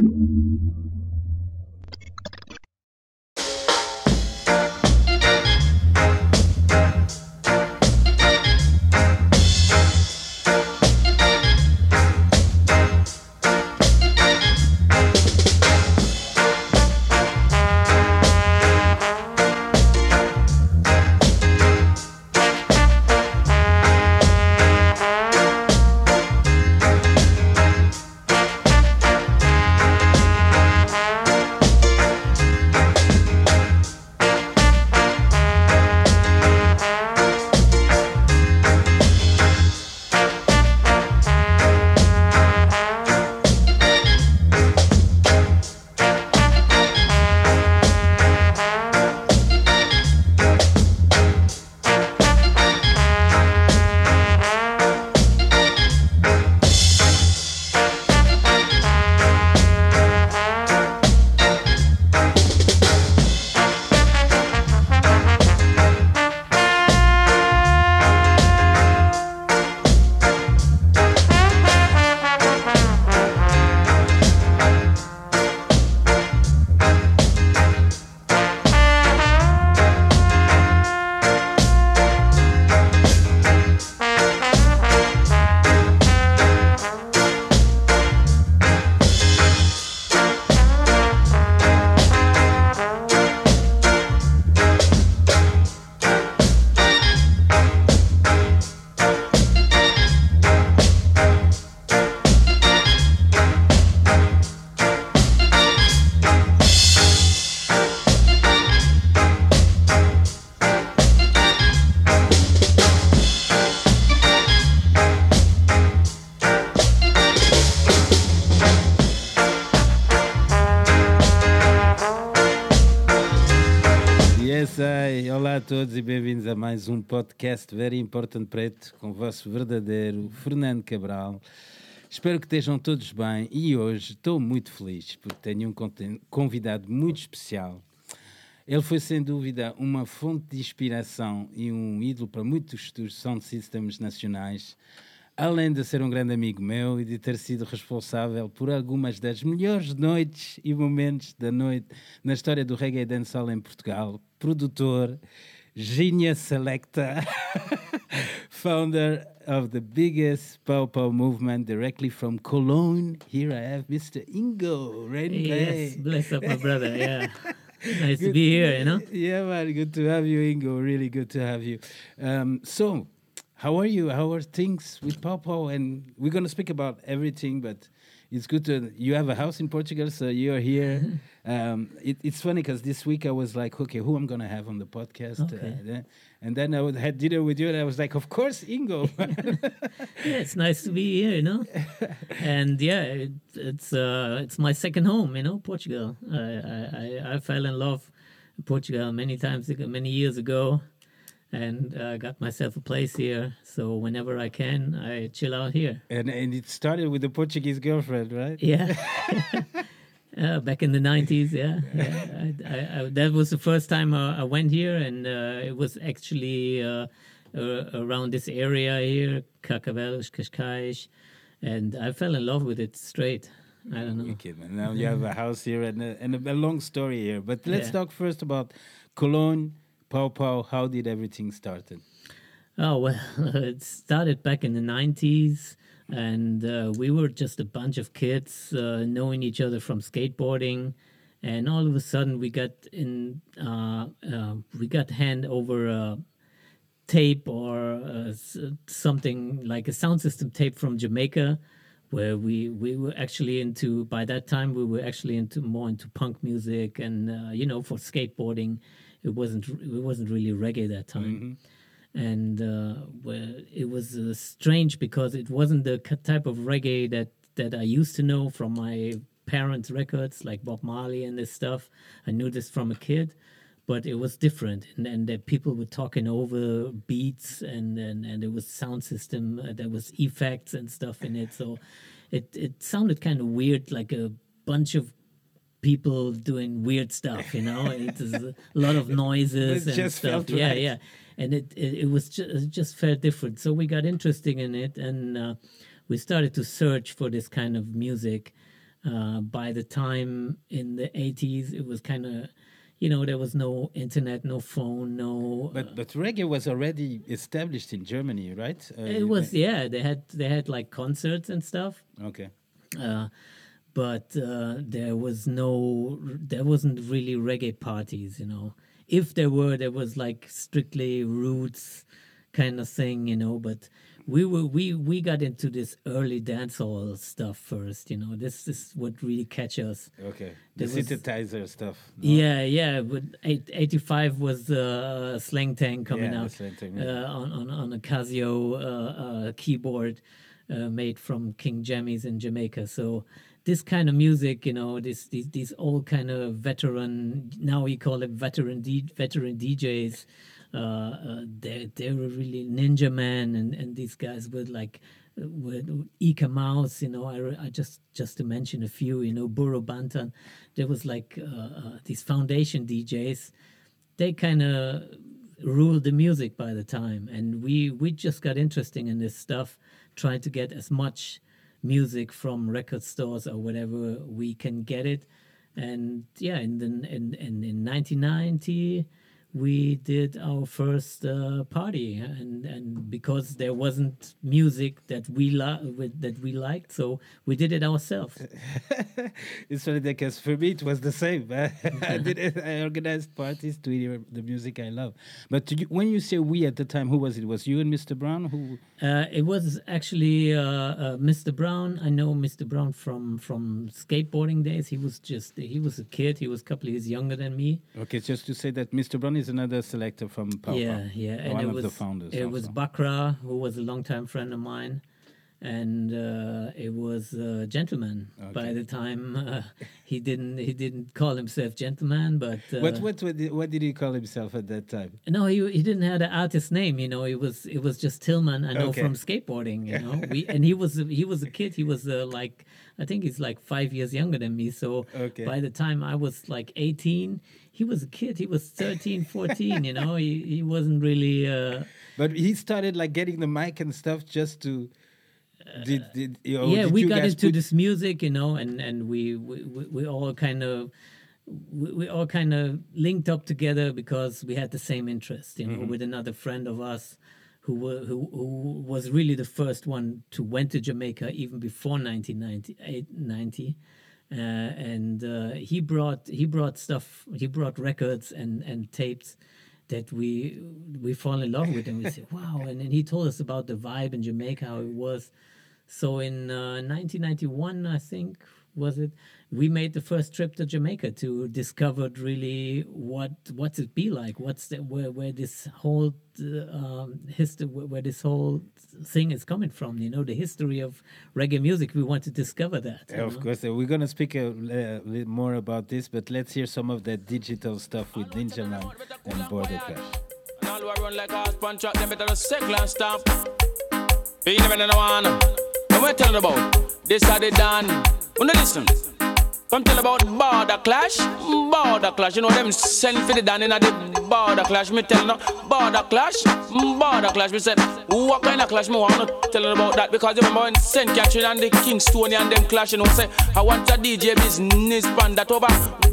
ありがとう。Todos e bem-vindos a mais um podcast Very Important Preto com o vosso verdadeiro Fernando Cabral. Espero que estejam todos bem e hoje estou muito feliz porque tenho um convidado muito especial. Ele foi sem dúvida uma fonte de inspiração e um ídolo para muitos dos sound systems nacionais além de ser um grande amigo meu e de ter sido responsável por algumas das melhores noites e momentos da noite na história do reggae dancehall em Portugal, produtor, genius selector, founder of the biggest Pow Pow movement directly from Cologne. Here I have Mr. Ingo Renke. Yes, bless up my brother. Yeah. nice good, to be here, you know? Yeah, man. Good to have you, Ingo. Really good to have you. Um, so, how are you? How are things with Pow? And we're going to speak about everything, but it's good to you have a house in Portugal, so you're here. um, it, it's funny because this week I was like, okay, who I'm gonna have on the podcast, okay. uh, and then I would, had dinner with you, and I was like, of course, Ingo. yeah, it's nice to be here, you know, and yeah, it, it's uh, it's my second home, you know, Portugal. I I, I fell in love with Portugal many times, many years ago and uh, got myself a place here. So whenever I can, I chill out here. And and it started with the Portuguese girlfriend, right? Yeah. uh, back in the nineties, yeah, yeah. I, I, I, that was the first time I went here, and uh, it was actually uh, around this area here, Carcavelos, Cascais, and I fell in love with it straight. I don't know. Okay, man. Now you have a house here and a, and a, a long story here. But let's yeah. talk first about Cologne Pow Pow, how did everything started? Oh well, it started back in the '90s, and uh, we were just a bunch of kids uh, knowing each other from skateboarding, and all of a sudden we got in, uh, uh we got hand over a tape or uh, something like a sound system tape from Jamaica, where we we were actually into. By that time, we were actually into more into punk music, and uh, you know, for skateboarding it wasn't it wasn't really reggae that time. Mm-hmm. And uh, well, it was uh, strange because it wasn't the type of reggae that that I used to know from my parents' records, like Bob Marley and this stuff. I knew this from a kid, but it was different, and, and that people were talking over beats, and and, and there was sound system, uh, there was effects and stuff in it. So it it sounded kind of weird, like a bunch of people doing weird stuff. You know, it's a lot of noises and stuff. Yeah, yeah, and it, it, it was just it just felt different. So we got interested in it, and uh, we started to search for this kind of music. Uh, by the time in the 80s, it was kind of, you know, there was no internet, no phone, no. But but reggae was already established in Germany, right? Uh, it was yeah. They had they had like concerts and stuff. Okay. Uh, but uh, there was no, there wasn't really reggae parties, you know. If there were, there was like strictly roots kind of thing, you know. But we were we we got into this early dancehall stuff first. You know, this is what really catch us. Okay, the there synthesizer was, stuff. No? Yeah, yeah. But eighty five was the uh, Sleng Teng coming yeah, out tank, yeah. uh, on, on on a Casio uh, uh keyboard uh, made from King Jammys in Jamaica. So this kind of music, you know, this these these old kind of veteran now we call it veteran D, veteran DJs uh, uh, they they were really Ninja Man and and these guys were like with Eek-A-Mouse, you know, I, I just just to mention a few, you know, Burro Banton, There was like uh, uh, these foundation DJs. They kind of ruled the music by the time, and we we just got interesting in this stuff, trying to get as much music from record stores or whatever we can get it. And yeah, in the in in, in 1990 we did our first uh, party and and because there wasn't music that we li- that we liked so we did it ourselves it's funny because for me it was the same I did it, I organized parties to hear the music I love but you, when you say we at the time who was it was you and Mr. Brown who uh, it was actually uh, uh Mr. Brown I know Mr. Brown from from skateboarding days he was just he was a kid he was a couple of years younger than me okay just to say that Mr. Brown is another selector from Pow Yeah, yeah, and one it of was the founders. it also. was Bakra, who was a longtime friend of mine, and uh, it was uh, Gentleman. Okay. By the time uh, he didn't he didn't call himself Gentleman, but uh, what, what what did, what did he call himself at that time? no, he he didn't have the artist name. You know, it was it was just Tilmann. I know Okay. from skateboarding. You know, we and he was he was a kid. He was uh, like I think he's like five years younger than me. So Okay. by the time I was like eighteen. He was a kid. He was 13, 14, you know. He, he wasn't really uh, But he started like getting the mic and stuff just to. Did, did, you know, yeah did we got into put- this music you know and and we we, we, we all kind of we, we all kind of linked up together because we had the same interest you know Mm-hmm. with another friend of us who, who who was really the first one to went to Jamaica even before 1990 90 uh, and uh, he brought he brought stuff he brought records and and tapes that we we fall in love with. And we say wow. And then he told us about the vibe in Jamaica how it was so in uh, 1991, I think was it, we made the first trip to Jamaica to discover really what what's it be like, what's the, where where this whole uh, um, history, where, where this whole thing is coming from. You know, the history of reggae music. We want to discover that. Yeah, of know? course, uh, we're gonna speak a uh, little more about this, but let's hear some of that digital stuff with Ninja Man and Border Clash. And all who run like a hot punch truck, them better just circle and stop. You never know one. And we're telling about this how they done. Wanna listen? Come tell about border clash, border clash. You know them send for the down in the border clash. Me tell no border clash, border clash. Me said what kind of clash me want to tell you about that because you remember when Saint Catherine and the Kingstonian and them clash. You know say I want a DJ business pan that over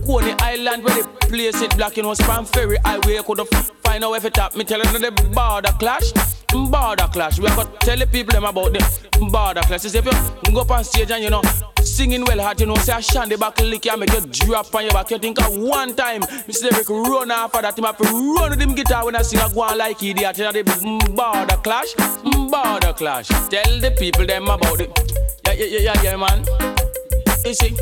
Coney Island where they place it black. You know Span Ferry Highway could have find out if it tap. Me tell you the border clash. Border clash, we are gonna tell the people them about the border clash. If you go up on stage and you know singing well hard, you know, say I shandy back lick you make you drop on your back. You think of one time, Mr. Eric run off of that, him have run with him guitar when I sing a go on like idiot. You know the border clash, border clash. Tell the people them about it. Yeah, yeah, yeah, yeah, man. You see,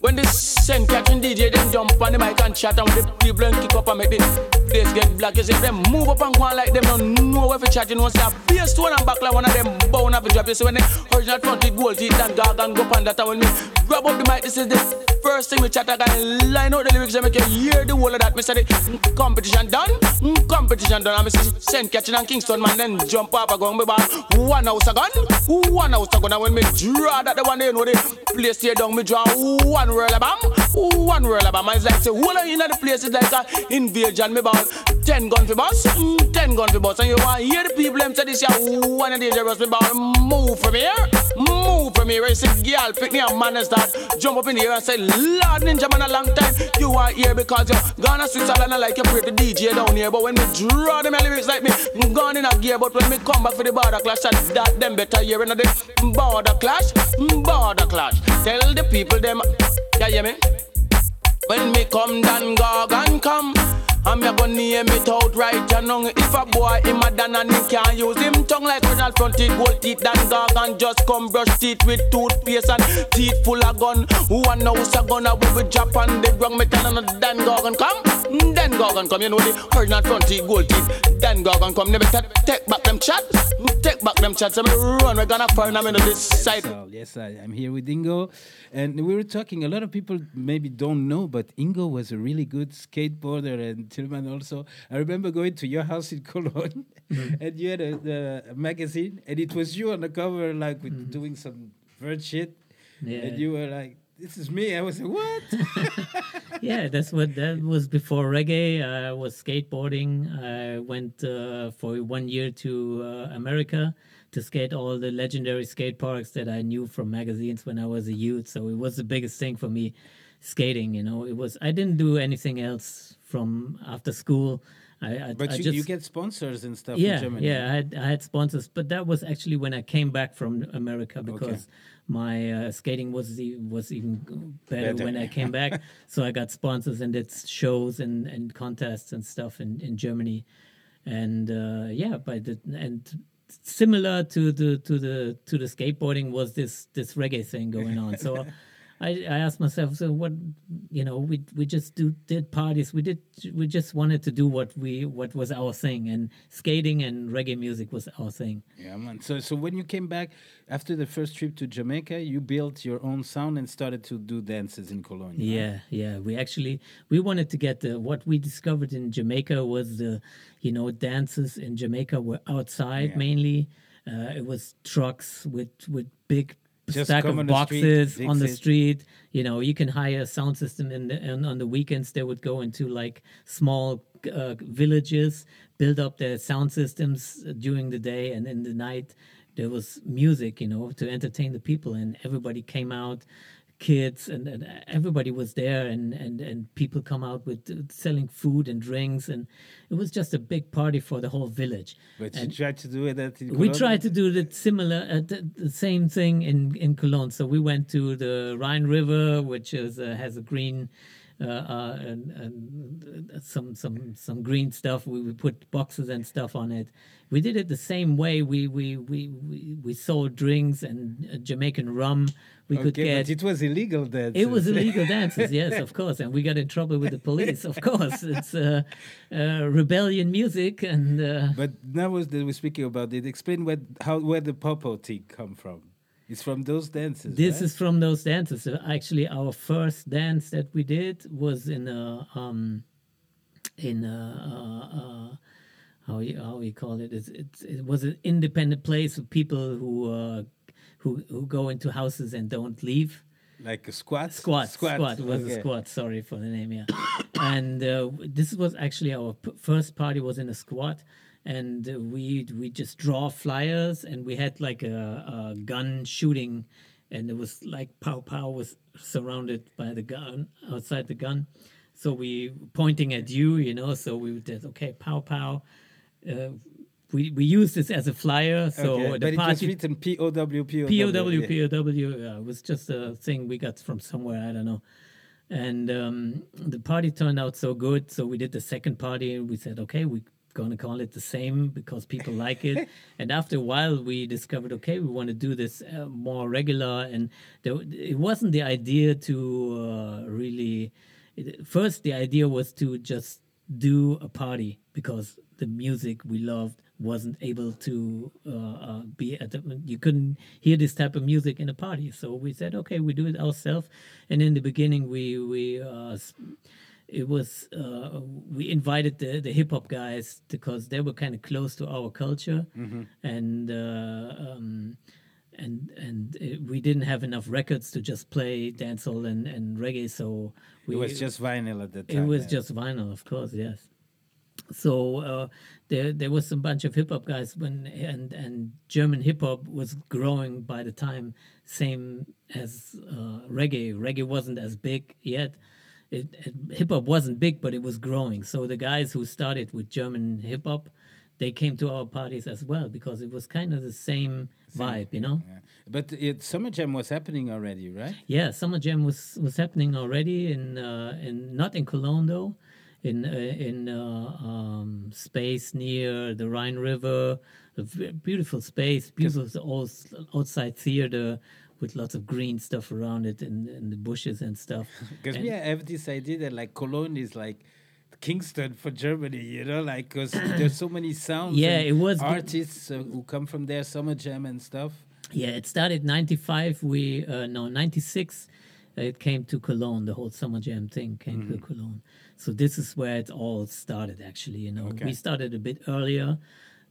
when the send catching DJ, them jump on the mic and chat and the people and kick up and make the place get black. You see, them move up and go on like them don't know where to chat. You know, say a bass tone and back like one of them bound up and drop. You see, when they original front with gold teeth and dog and go and that, when me grab up the mic, this is the first thing we chat. I can line out the lyrics and make you hear the whole of that. Me say the competition done, competition done. And me send catching and Kingston man then jump up and go on me ball one house a gun, one house a gun. And when me draw that the one they know the place stay down, me draw one roll of bomb, one roll of bomb. It's like say, whole in the place is like a invasion. Me ball ten gun for boss, mm, ten gun for boss. And you want hear the people them say this, yeah, one of the dangerous me boy, move from here, move from here. You see, girl, pick me up, man, and start jump up in the air and say, Lord, ninja man, a long time. You are here because you're gonna Switzerland, I like you the DJ down here. But when me draw them lyrics like me, I'm gone in a gear. But when me come back for the border clash, and that them better hear in the border clash, border clash. Tell the people them, yeah, hear me? When me come, Dan Gorgon come. I'm gonna name it out right and wrong. If a boy him a dan and he can't use him tongue like Ronald fronted gold teeth, Dan Gorgon just come brush teeth with toothpaste and teeth full of gun. Who a house a gonna with drop on the ground. Me tell no Dan Gorgon come, Dan Gorgon come. You know the Ronald fronted gold teeth. Dan Gorgon come. Never take, take back them chat, take back them chat. So me run, we gonna find them in this side. Yes, I, I'm here with Ingo, and we were talking. A lot of people maybe don't know, but Ingo was a really good skateboarder and Tilmann also. I remember going to your house in Cologne, and you had a, a magazine, and it was you on the cover, like with doing some bird shit, Yeah. and you were like, "This is me." I was like, "What?" yeah, that's what that was before reggae. I was skateboarding. I went uh, for one year to uh, America to skate all the legendary skate parks that I knew from magazines when I was a youth. So it was the biggest thing for me, skating. You know, it was. I didn't do anything else from after school. I, I, But I you, just, you get sponsors and stuff yeah, in Germany. yeah, I had I had sponsors, but that was actually when I came back from America because my uh, skating was was even better, Better. when I came back. so I got sponsors and did shows and, and contests and stuff in, in Germany, and uh, yeah, by the and similar to the to the to the skateboarding was this this reggae thing going on. So. I, I asked myself, so what, you know, we we just do did parties. We did we just wanted to do what we what was our thing, and skating and reggae music was our thing. Yeah, man. So, so when you came back after the first trip to Jamaica, you built your own sound and started to do dances in Cologne. right? Yeah, yeah. We actually we wanted to get the what we discovered in Jamaica was the, you know, dances in Jamaica were outside Yeah. mainly. Uh, it was trucks with with big Just stack of on the street, boxes on the street. You know, you can hire a sound system, in the, and on the weekends they would go into like small uh, villages, build up their sound systems during the day, and in the night there was music. You know, to entertain the people, and everybody came out kids and, and everybody was there and, and, and people come out with uh, selling food and drinks and it was just a big party for the whole village But you tried to do it at in we tried to do the similar, uh, the, the same thing in in Cologne. So we went to the Rhine River, which is uh, has a green, uh, uh, and, and some some some green stuff. We, we put boxes and stuff on it. We did it the same way. We we we we, we sold drinks and uh, Jamaican rum. We could get but it was illegal then. it was illegal dances, yes, of course, and we got in trouble with the police. Of course, it's uh, uh, rebellion music, and uh, But now was that we're speaking about it. Explain what how where the Pow Pow come from. It's from those dances. this right? is from those dances. Actually, our first dance that we did was in a um, in a, uh, uh, how you how you call it? It's, it's, it was an independent place of people who uh, who who go into houses and don't leave. like a squat. Squat, squat, It was okay. a squat. Sorry for the name, yeah. and uh, this was actually our p- first party was in a squat, and we we just draw flyers, and we had like a, a gun shooting, and it was like pow pow was surrounded by the gun outside the gun, so we pointing at you, you know. So we did okay, pow pow. Uh, we we used this as a flyer, so okay. the but it was party written P O W P O POW, yeah. It was just a thing we got from somewhere. I don't know. And um, the party turned out so good. So we did the second party and we said, okay, we're going to call it the same because people like it. and after a while, we discovered, okay, we want to do this uh, more regular. And there, it wasn't the idea to uh, really. It, first, the idea was to just do a party because the music we loved wasn't able to uh, uh, be at the, you couldn't hear this type of music in a party so we said okay we do it ourselves and in the beginning we we uh, it was uh, we invited the, the hip hop guys because they were kind of close to our culture and uh, um, and and it, we didn't have enough records to just play dancehall and, and reggae so we It was just vinyl at the time. it was just vinyl, of course, yes. so uh, there there was some bunch of hip hop guys when and and German hip hop was growing by the time same as uh, reggae. Reggae wasn't as big yet. It, it, hip hop wasn't big, but it was growing. So the guys who started with German hip hop, they came to our parties as well because it was kind of the same, vibe, you know. Yeah. But it, Summer Jam was happening already, right? Yeah, Summer Jam was was happening already in uh, in not in Cologne though, in uh, in uh, um, space near the Rhine River, a beautiful space, beautiful old outside theater with lots of green stuff around it and, and the bushes and stuff. Because we have this idea that like Cologne is like Kingston for Germany, you know, like because there's so many sounds. Yeah, it was artists uh, who come from there, Summer Jam and stuff. Yeah, it started 95. We, uh, no, 96. It came to Cologne. The whole Summer Jam thing came to Cologne. So this is where it all started, actually. You know, Okay. we started a bit earlier.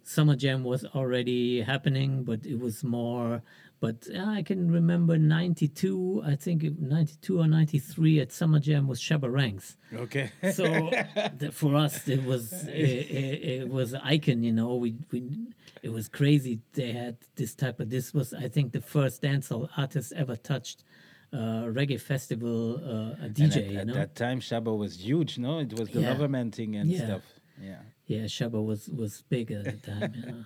Summer Jam was already happening, but it was more. But uh, I can remember 92, I think 92 or 93 at Summer Jam was Shabba Ranks Okay. so th- for us it was it, it, it was icon you know we, we it was crazy they had this type of this was i think the first dancehall artist ever touched uh, reggae festival uh, dj at, you at know that time, Shabba was huge, no? It was the Yeah. governmenting and Yeah. stuff. Yeah. yeah Shabba was was big at the time you know.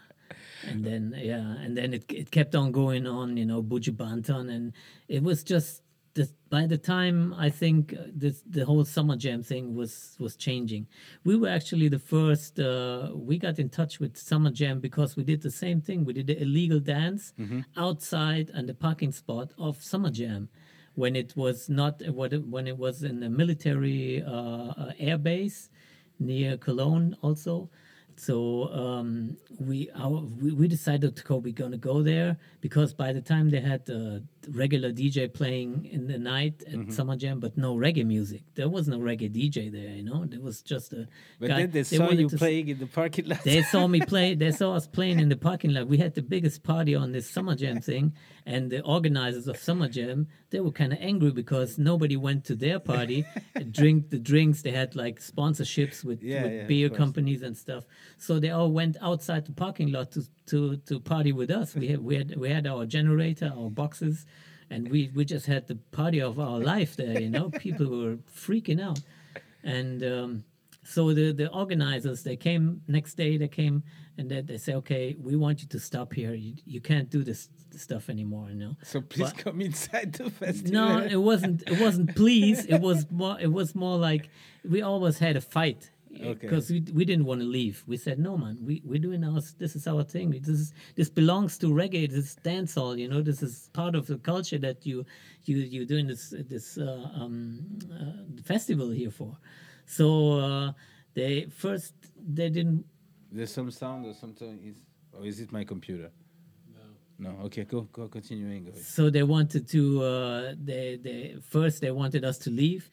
And then yeah and then it, it kept on going on you know Buju Banton and it was just the, by the time I think uh, this, the whole summer jam thing was was changing, we were actually the first. Uh, we got in touch with summer jam because we did the same thing. We did the illegal dance outside and the parking spot of summer jam, when it was not when it was in a military uh, uh, air base near Cologne also. So um, we, our, we we decided to go. We're gonna go there because by the time they had uh, regular DJ playing in the night at Mm-hmm. Summer Jam, but no reggae music. There was no reggae DJ there. You know, there was just a. But guy- then they saw you playing in the parking lot. they saw me play. They saw us playing in the parking lot. We had the biggest party on this summer jam thing, and the organizers of summer jam they were kind of angry because nobody went to their party, and drink the drinks. They had like sponsorships with, Yeah, with yeah, beer companies and stuff. So they all went outside the parking lot to to, to party with us. We had we had we had our generator, our boxes. And we, we just had the party of our life there, you know. People were freaking out, and um, so the the organizers they came next day they came and they, they say okay we want you to stop here. You, you can't do this stuff anymore you know? So please But- come inside the festival. no it wasn't it wasn't please. It was more it was more like we always had a fight Okay. because we, we didn't want to leave we said no man we, we're doing our this is our thing this is this belongs to reggae this is dancehall you know this is part of the culture that you you you're doing this this uh, um, uh, festival here for so uh, they first they didn't There's some sound or something. Is or is it my computer? No. No. Okay. Go. Go. Continuing. Go. so they wanted to uh, they they first they wanted us to leave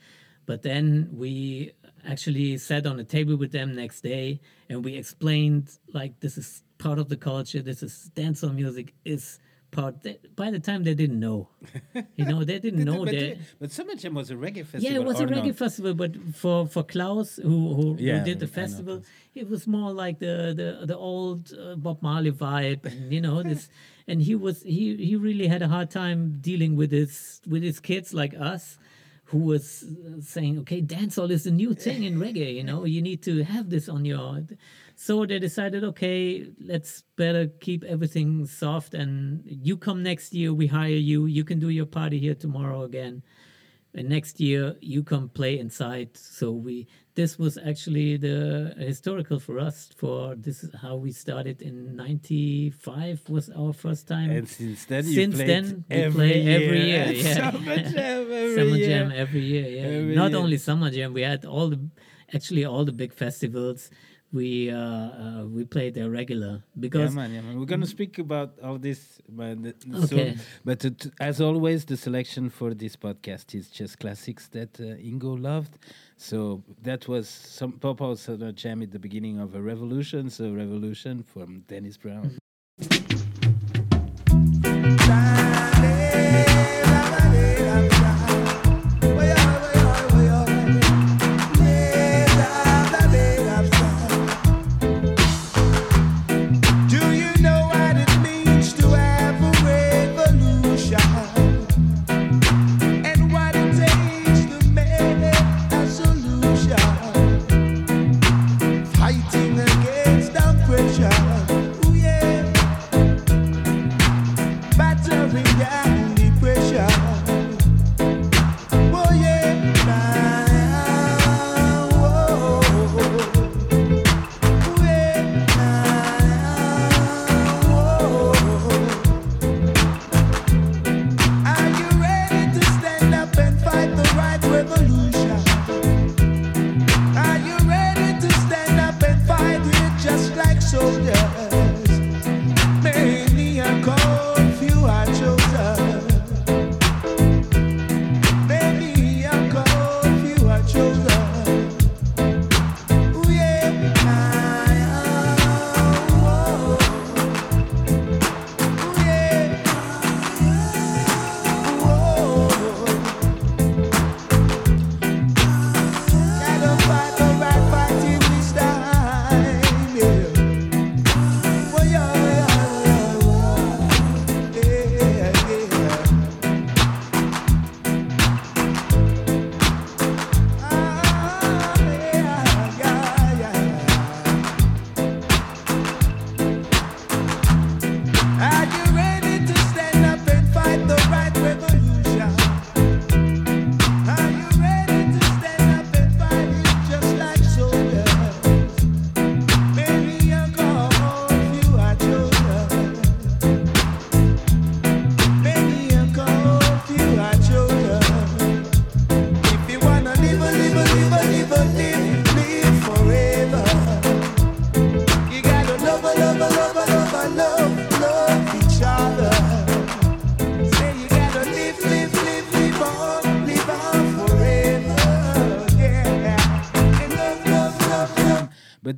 but then we actually sat on a table with them next day and we explained like this is part of the culture this is dancehall music is part they, by the time they didn't know you know they didn't know but, that but Summer Jam was a reggae festival. yeah, it was a reggae festival, but for for Klaus, who who, Yeah, who did the festival, it was more like the the the old uh, Bob Marley vibe, and you know this. And he was he he really had a hard time dealing with his with his kids like us, who was uh, saying, okay, dancehall is the new thing in reggae. You know, you need to have this on your. So they decided, okay, let's better keep everything soft, and you come next year, we hire you. You can do your party here tomorrow again and next year you come play inside so we this was actually the historical for us for this is how we started in 95 was our first time And since then, Since then, we every play year. every year, at yeah. Summer Jam every summer year. jam every year yeah Every not year. only summer jam we had all the actually all the big festivals we uh, uh we played there regular Yeah, because man, yeah, man. We're gonna speak about all this, th- Okay. soon. But as always, the selection for this podcast is just classics that uh, Ingo loved. So that was some out summer jam at the beginning of a revolution. So revolution from Dennis Brown.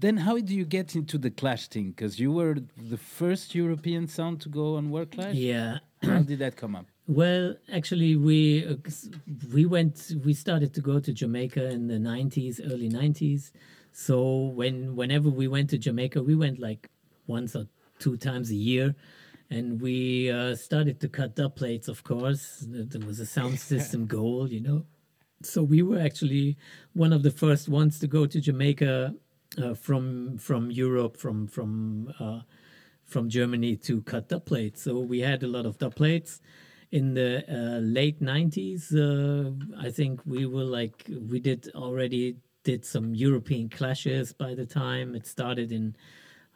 Then, how do you get into the Clash thing? Because you were the first European sound to go on World Clash. Yeah. How did that come up? Well, actually, we uh, we went we started to go to Jamaica in the nineties, early nineties. So when whenever we went to Jamaica, we went like once or two times a year, and we uh, started to cut dub plates. Of course, there was a sound system goal, you know. So we were actually one of the first ones to go to Jamaica uh, from from Europe, from from uh, from Germany to cut dub plates. So we had a lot of dub plates. In the uh, late '90s, uh, I think we were like we did already did some European clashes by the time it started in,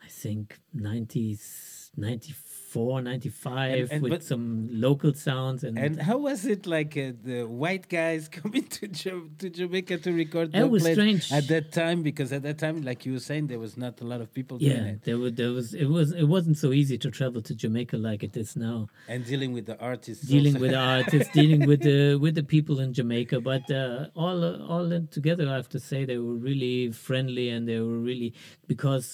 I think 90s, 94, 95 And- and with but- some local sounds and, And how was it like uh, the white guys coming to Ja- to Jamaica to record? It was strange. at that time because at that time, like you were saying, there was not a lot of people yeah, it there was there was it was it wasn't so easy to travel to Jamaica like it is now. and dealing with the artists. dealing also. with artists, dealing with the with the people in Jamaica. But uh, all all together, I have to say they were really friendly and they were really because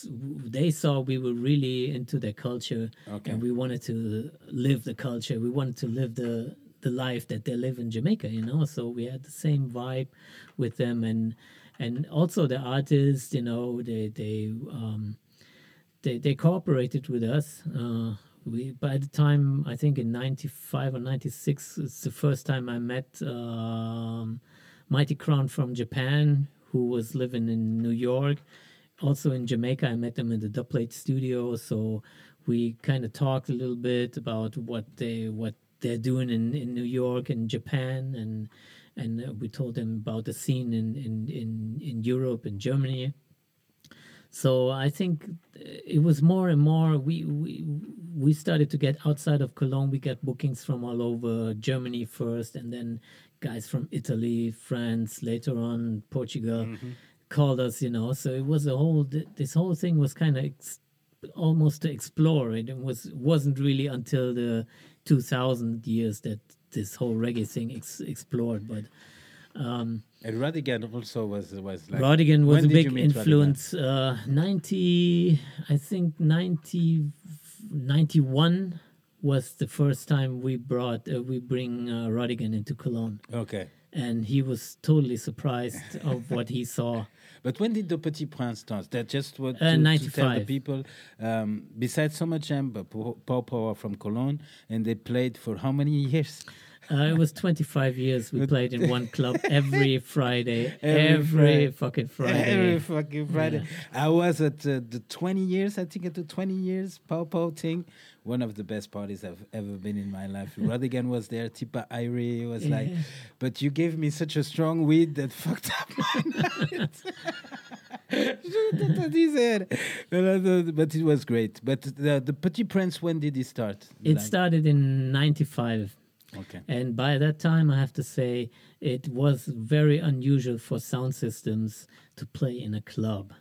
they saw we were really into their culture Okay. and we wanted to live the culture. We wanted to live the the life that they live in Jamaica, you know. So we had the same vibe with them and and also the artists, you know, they they um, they they cooperated with us. Uh, we by the time I think in '95 or '96, it's the first time I met um, Mighty Crown from Japan, who was living in New York. Also in Jamaica, I met them in the Dubplate studio. So we kind of talked a little bit about what they what they're doing in, in New York and Japan, and and uh, we told them about the scene in in in, in Europe and Germany. So I think it was more and more we we we started to get outside of Cologne. We got bookings from all over Germany first, and then guys from Italy, France, later on Portugal called us. You know, so it was a whole. This whole thing was kind of ex- almost to explore it. It was wasn't really until the 2000 years that this whole reggae thing ex- explored, but. Um, And Rodigan also was was like. Rodigan was a big Rodigan? influence. Uh, 90, I think 90, 91 was the first time we brought, uh, we bring uh, Rodigan into Cologne. Okay. And he was totally surprised of what he saw. But when did the Petit Prince start? That just what Uh, to, to tell the people. Um, besides Summer but Po- Paul Power from Cologne, and they played for how many years? Uh, it was 25 years we played in one club every Friday, Every every, Friday. fucking Friday. Every fucking Friday. I was at uh, the 20 years, I think at the 20 years Pow Pow thing. One of the best parties I've ever been in my life. Rodigan was there, Tippa Irie was like, but you gave me such a strong weed that fucked up my night. But it was great. But the, the Petit Prince, when did it start? It Like- started in 95. Okay. And by that time, I have to say, it was very unusual for sound systems to play in a club.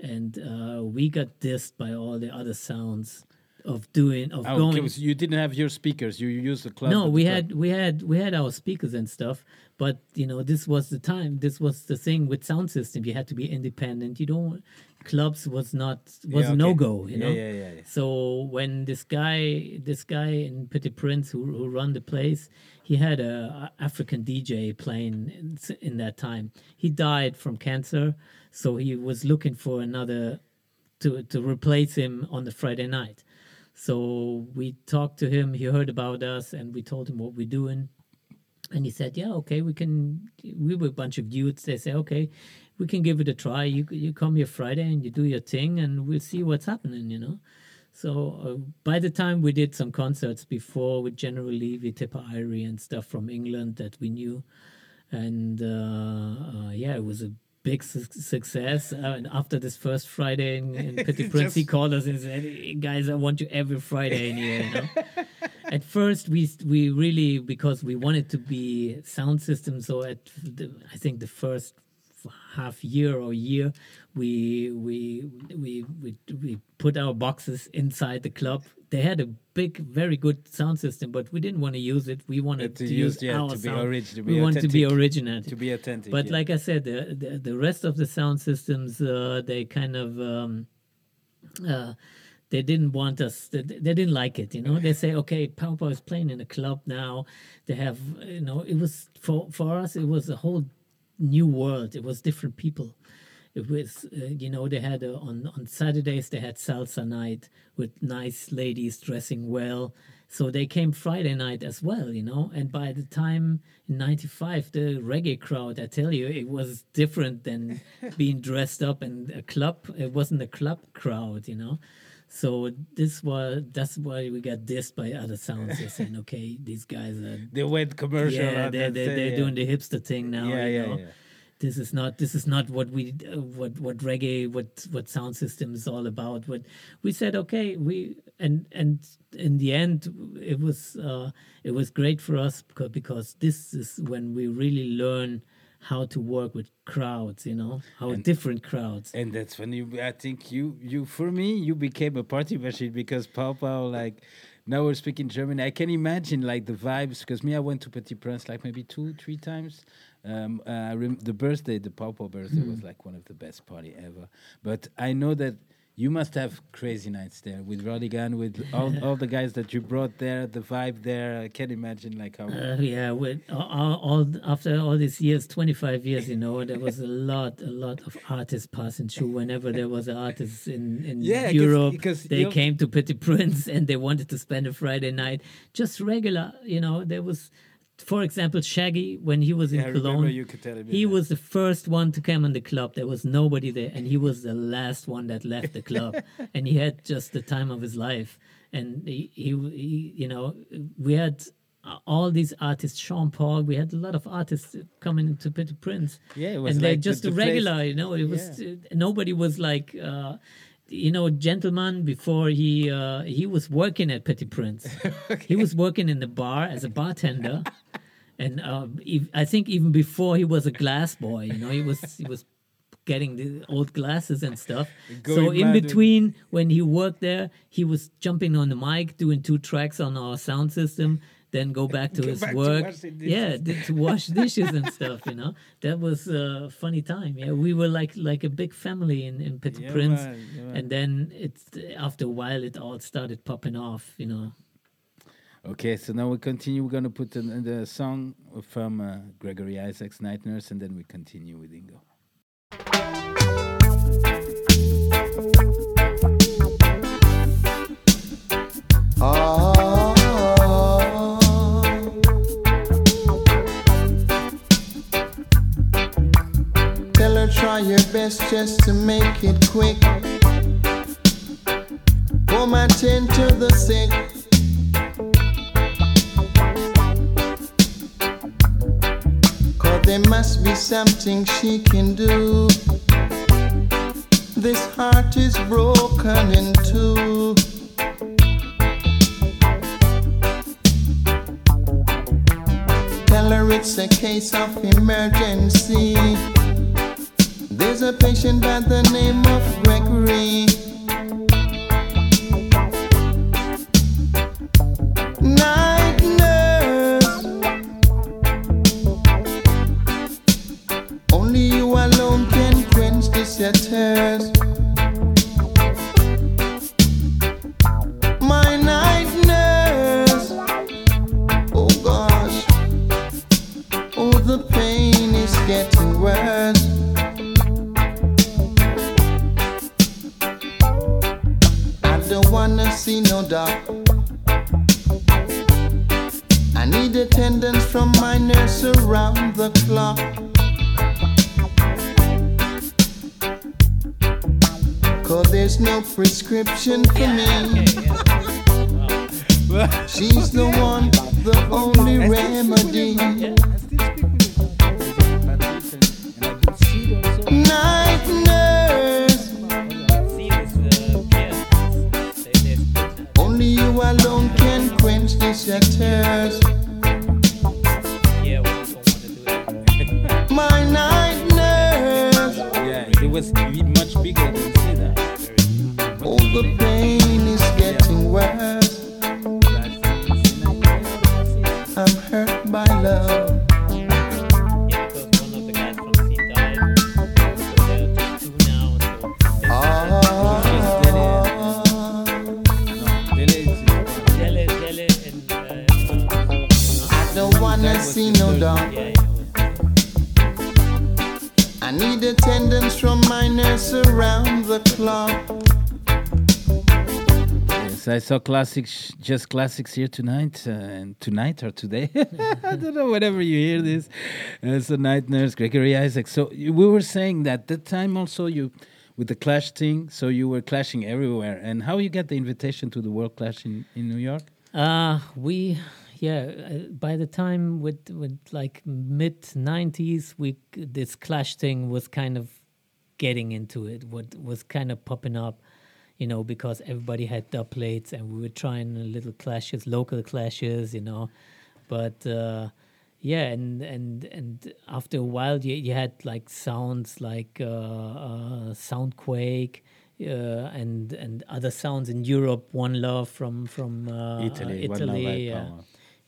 And uh, we got dissed by all the other sounds of doing, of Oh, going. okay, so you didn't have your speakers. You used the club. no, we club. had we had we had our speakers and stuff, but you know this was the time. This was the thing with sound system. You had to be independent. You don't clubs was not was Yeah, a okay. no go. You Yeah, know. yeah, yeah, yeah. So when this guy this guy in Petit Prince who who run the place, he had a a African DJ playing in, in that time. He died from cancer, so he was looking for another to to replace him on the Friday night. So we talked to him. He heard about us, and we told him what we're doing. And he said, "Yeah, okay, we can." We were a bunch of youths. They say, "Okay, we can give it a try. You you come here Friday and you do your thing, and we'll see what's happening." You know. So uh, by the time we did some concerts before with General Levy, Tippa Irie, and stuff from England that we knew, and uh, uh, yeah, it was a big su- success. Uh, and after this first Friday in, in Petit Prince, he called us and said, "Hey, "Guys, I want you every Friday in here." You know? at first, we we really because we wanted to be sound system. So at the, I think the first half year or year, we we we we we put our boxes inside the club they had a big, very good sound system, but we didn't want to use it. We wanted to to, use- use yeah, our to be sound. to we be wanted to be original. to be authentic. But yeah. like I said, the, the the rest of the sound systems, uh, they kind of um, uh, they didn't want us. They, they didn't like it. You know, they say, okay, Pow Pow is playing in a club now. They have, you know, it was for for us. It was a whole new world. It was different people. It was, uh, you know, they had uh, on on Saturdays they had salsa night with nice ladies dressing well. So they came Friday night as well, you know. And by the time in '95, the reggae crowd, I tell you, it was different than being dressed up in a club. It wasn't a club crowd, you know. So this was that's why we got dissed by other sounds. They're saying, okay, these guys are they went commercial. yeah, on they're, they're, they're yeah. doing the hipster thing now. Yeah, you yeah, know? yeah. This is not this is not what we uh, what what reggae what what sound system is all about. What we said, okay, we and and in the end, it was uh, it was great for us because because this is when we really learn how to work with crowds. You know how different crowds. And that's when you, I think you, you for me, you became a party machine because Pow Pow, like, now we're speaking German. I can imagine like the vibes because me, I went to Petit Prince like maybe two, three times. Um, uh, rem- the birthday, the Pow birthday Hmm. was like one of the best party ever. But I know that you must have crazy nights there with Rodigan, with all, all the guys that you brought there, the vibe there. I can't imagine like how. Uh, yeah, with all, all after all these years, twenty five years, you know, there was a lot, a lot of artists passing through. Whenever there was an artist in in Yeah, 'cause- Europe, because they came to Petit Prince and they wanted to spend a Friday night just regular. You know, there was, for example, Shaggy when he was in Yeah, Cologne. you could tell he that. was the first one to come in the club. There was nobody there, and he was the last one that left the club. and he had just the time of his life. And he, he, he you know, we had uh, all these artists, Sean Paul. We had a lot of artists coming into Petit Prince. Yeah, it was and they're like the- just the a place- regular. You know, it was uh, nobody was like. Uh, you know, gentleman before he uh, he was working at Petit Prince. He was working in the bar as a bartender, and um, ev- I think even before he was a glass boy. You know, he was he was getting the old glasses and stuff. so in between, when he worked there, he was jumping on the mic, doing two tracks on our sound system. Then go back to Go his back work, washing yeah, to wash dishes and stuff. You know, that was a funny time. Yeah, we were like like a big family in, in Petit Yeah, Prince, man, yeah, man. and then it's after a while it all started popping off. You know, Okay, so now we continue. We're gonna put an, the song from uh, Gregory Isaacs, Night Nurse, and then we continue with Ingo. Try your best just to make it quick. Pour my tin to the sick. Cause there must be something she can do. This heart is broken in two. Tell her it's a case of emergency. There's a patient by the name of Gregory. Saw classics, just classics here tonight, uh, and tonight or today. I don't know, whenever you hear this. Uh, so, Night Nurse, Gregory Isaac. So, we were saying that that time also you, with the Clash thing, so you were clashing everywhere. And how you get the invitation to the World Clash in, in New York? Uh, we, yeah, uh, by the time with, with like mid 90s, we this clash thing was kind of getting into it, what was kind of popping up, you know, because everybody had dub plates and we were trying little clashes, local clashes, you know. But uh, yeah, and, and and after a while, you, you had like sounds like uh, uh, Soundquake. Uh, and and other sounds in Europe, One Love from from uh, Italy, Italy, yeah.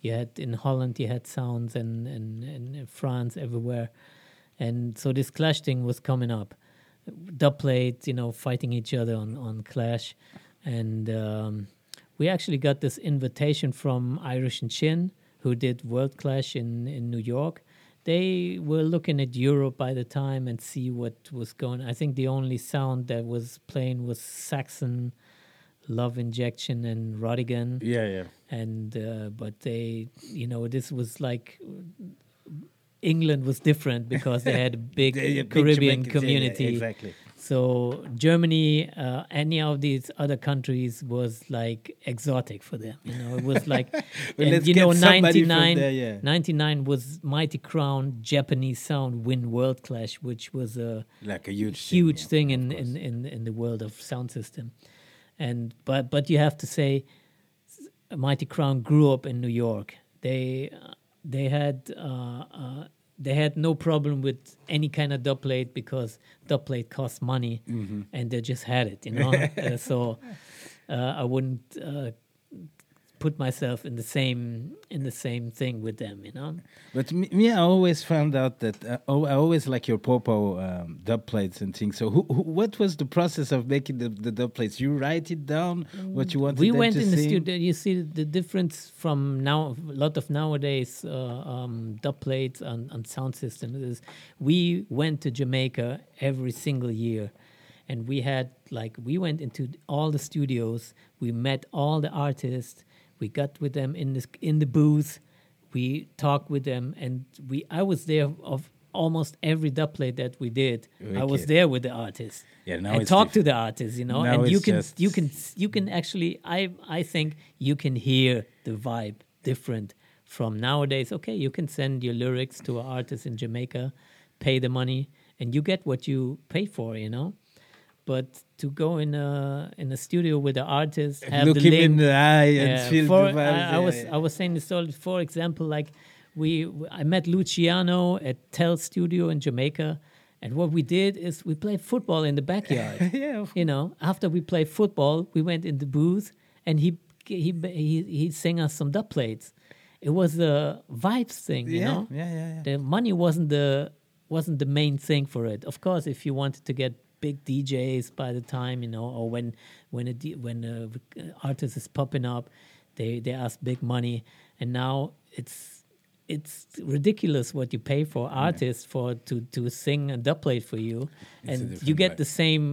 You had in Holland, you had sounds, and and and in France, everywhere, and so this clash thing was coming up. Plates, you know, fighting each other on on clash, and um, we actually got this invitation from Irish and Chin, who did World Clash in in New York. They were looking at Europe by the time and see what was going. I think the only sound that was playing was Saxon, Love Injection, and Rodigan Yeah, yeah. and uh, but they you know this was like England was different because they had a big yeah, big Caribbean yeah, community. exactly. So Germany, uh, any of these other countries was like exotic for them. You know, it was like, and you know, somebody 99, there, yeah. 99 was Mighty Crown Japanese sound win World Clash, which was a Like a huge huge thing, thing yeah, in, in, in, in the world of sound system. And but but you have to say, Mighty Crown grew up in New York. They uh, they had uh, uh, they had no problem with any kind of dub plate because dub plate costs money, Mm-hmm. and they just had it, you know. uh, so uh, I wouldn't uh, put myself in the same in the same thing with them, you know. But me, me, I always found out that uh, oh, I always like your Pow Pow um, dub plates and things. So, who, who, what was the process of making the, the dub plates? You write it down what you wanted. we went in the studio you see the difference from now a lot of nowadays uh, um, dub plates and, and sound systems is we went to jamaica every single year and we had like we went into all the studios we met all the artists we got with them in this in the booth. We talked with them and we i was there of almost every dub plate that we did. I was there with the artists Yeah, now and talk to the artists you know? Now and you can you can you can actually i i think you can hear the vibe different from nowadays. Okay you can send your lyrics to an artist in jamaica pay the money and you get what you pay for you know but to go in a in a studio with an artist have Look the him link, in the eye and yeah, feel for, the vibes. I, I was yeah. I was saying this all for example like we I met Luciano at Tell Studio in Jamaica and what we did is we played football in the backyard yeah, you know after we played football we went in the booth and he he he he sang us some dub plates it was a vibes thing you know yeah, yeah, yeah. the money wasn't the wasn't the main thing for it. Of course, if you wanted to get big DJs by the time, you know, or when when a when a artist is popping up, they they ask big money, and now it's it's ridiculous what you pay for artists for to to sing a dub plate for you, It's and you get vibe. the same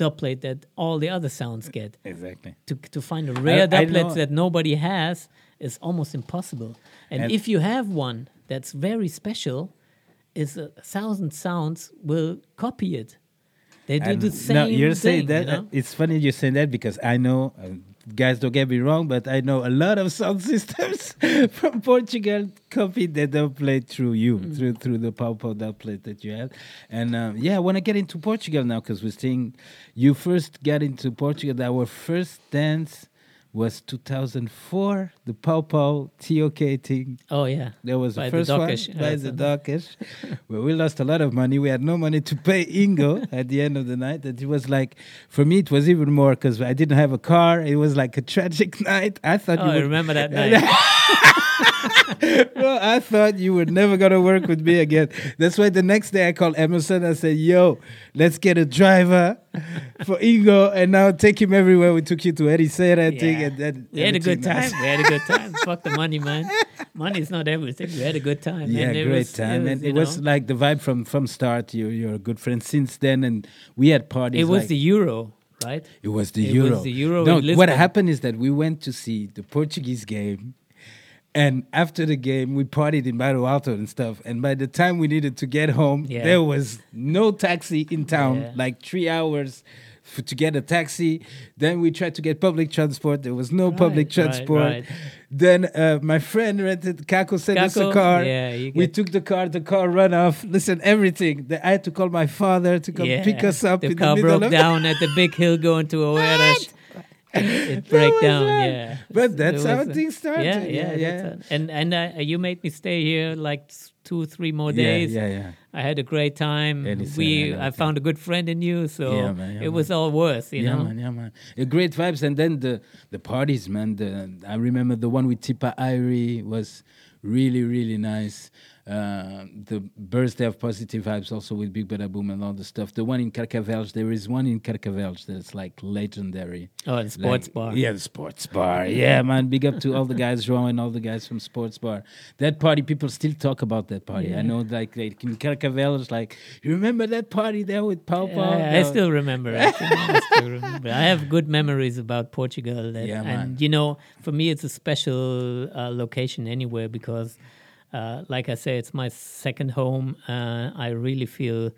dub plate that all the other sounds get. Exactly. To, to find a rare I dub know- plates that nobody has is almost impossible. And, And- if you have one that's very special, is a thousand sounds will copy it. They do And the same no, you're saying that you know? uh, it's funny you're saying that because I know, uh, guys, don't get me wrong, but I know a lot of sound systems from Portugal copied that dub plate through you, Mm. through through the dub plate that you have. And um, yeah, I want to get into Portugal now because we're saying you first got into Portugal. Our first dance was 2004, the Pow Pow TOK thing. oh yeah, That was By the the first one by the Dockish. well, we lost a lot of money. We had no money to pay Ingo at the end of the night. That it was like, for me, it was even more because I didn't have a car. It was like a tragic night. I thought Oh, you I would, remember that night. Bro, I thought you were never gonna work with me again. That's why the next day I called Emerson. I said, "Yo, let's get a driver for Ingo, and now take him everywhere." We took you to Ericeira, I think, Yeah. and then We had a good time. We had a good time. Fuck the money, man. Money's not everything. We had a good time. Yeah, great was- time, It was, and it was like the vibe from from start. You you're a good friend since then, and we had parties. it was like- the Euro, right? It was the It Euro. was the Euro No, what happened is that we went to see the Portuguese game, and after the game, we partied in Bairro Alto and stuff. And by the time we needed to get home, Yeah. there was no taxi in town. Yeah. Like three hours. f to get a taxi, then we tried to get public transport. There was no public Right, right, transport. right. Then uh, my friend rented Kako sent us a car. yeah, we took the car. The car ran off. Listen, everything. The, I had to call my father to come pick us up The in car the broke down at the big hill going to Oeiras. It was down, that. yeah. But that's how uh, things started, Yeah, yeah, yeah, yeah. And and uh, you made me stay here like two, three more days. yeah, yeah. I had a great time. Uh, we, and I found a good friend in you, so Yeah, man, yeah, it was all worth, you yeah, know. man, yeah, man. Yeah, great vibes, and then the the parties, man. The I remember the one with Tippa Irie was really, really nice. Uh, the birthday of positive vibes, also with Big Bada Boom and all the stuff. The one in Carcavelos, there is one in Carcavelos that's like legendary. Oh, the sports Like- bar. Yeah, the sports bar. Yeah, man. Big up to all the guys, João and all the guys from sports bar. That party, people still talk about that party. I know, like, like in Carcavelos, like, you remember that party there with Pow Pow? Yeah, I still remember. actually. I still remember. I have good memories about Portugal. That, Yeah, man. and you know, for me, it's a special uh, location anywhere because, uh, like I say, it's my second home. Uh, I really feel.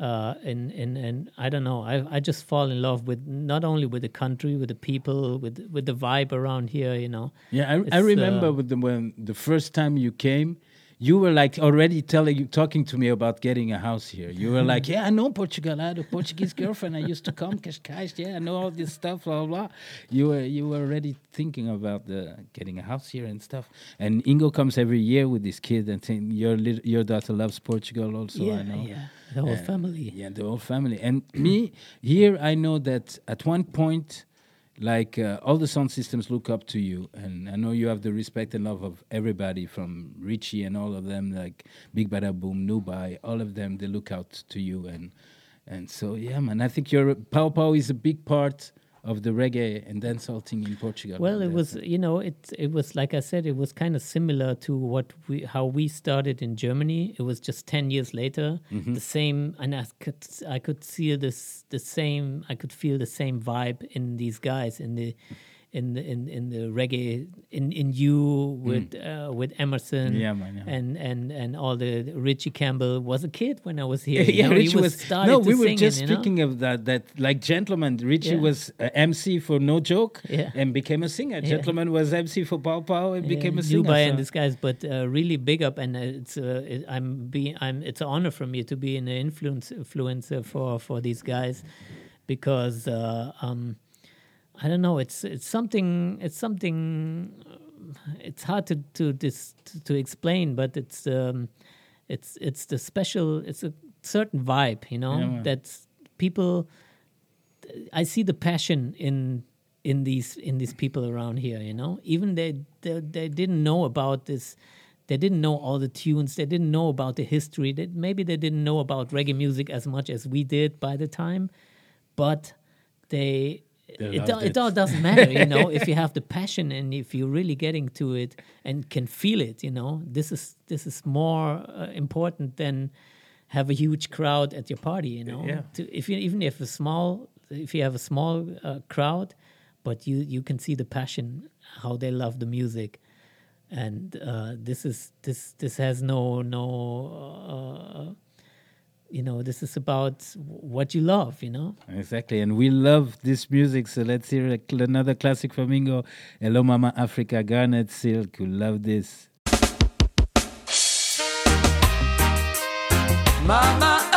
Uh, in, in, in I don't know. I I just fall in love with not only with the country, with the people, with with the vibe around here. You know. Yeah, I, I remember uh, with the, when the first time you came, you were like already telling you talking to me about getting a house here. You were like, "Yeah, I know Portugal. I had a Portuguese girlfriend. I used to come, Cascais. Yeah, I know all this stuff. Blah blah." blah. You were you were already thinking about the getting a house here and stuff. And Ingo comes every year with his kid, and think your your daughter loves Portugal also. yeah, I know. yeah. The whole Uh, family. Yeah, the whole family. And me, here, I know that at one point, like uh, all the sound systems look up to you. And I know you have the respect and love of everybody from Richie and all of them, like Big Bada Boom, Nubai, all of them, they look out to you. And and so, yeah, man, I think your pow pow is a big part of the reggae and dancehall thing in Portugal. Well, it was you know it it was like I said it was kind of similar to what we how we started in Germany. It was just ten years later, Mm-hmm. the same, and I could I could see this the same I could feel the same vibe in these guys in the in the in, in the reggae in in you with uh, with Emerson Mm. Yeah, man, yeah. and and and all the Richie Campbell was a kid when I was here. yeah, you know, he Richie was. No, we were singing, just know? speaking of that. That like gentleman, Richie Yeah. was uh, MC for No Joke, and became a singer. Gentleman was MC for Pow Pow and became a singer. Nubai so- and these guys, but uh, really big up, and uh, it's uh, it, I'm being I'm it's an honor for me to be an influence influencer for for these guys because uh, um, I don't know it's it's something it's something it's hard to to dis, to, to explain, but it's um, it's it's the special it's a certain vibe, you know, Yeah, that's people I see the passion in in these in these people around here. You know, even they they, they didn't know about this. They didn't know all the tunes. They didn't know about the history. They, maybe they didn't know about reggae music as much as we did by the time, but they. It, it it. all doesn't matter, you know, if you have the passion and if you're really getting to it and can feel it, you know. This is this is more uh, important than have a huge crowd at your party, you know. Yeah. To, if you even if a small if you have a small uh, crowd, but you you can see the passion how they love the music, and uh, this is this this has no no. You know, this is about what you love, you know. Exactly, and we love this music. So let's hear a, cl- another classic flamingo. Hello, Mama Africa, Garnet Silk. We love this. Mama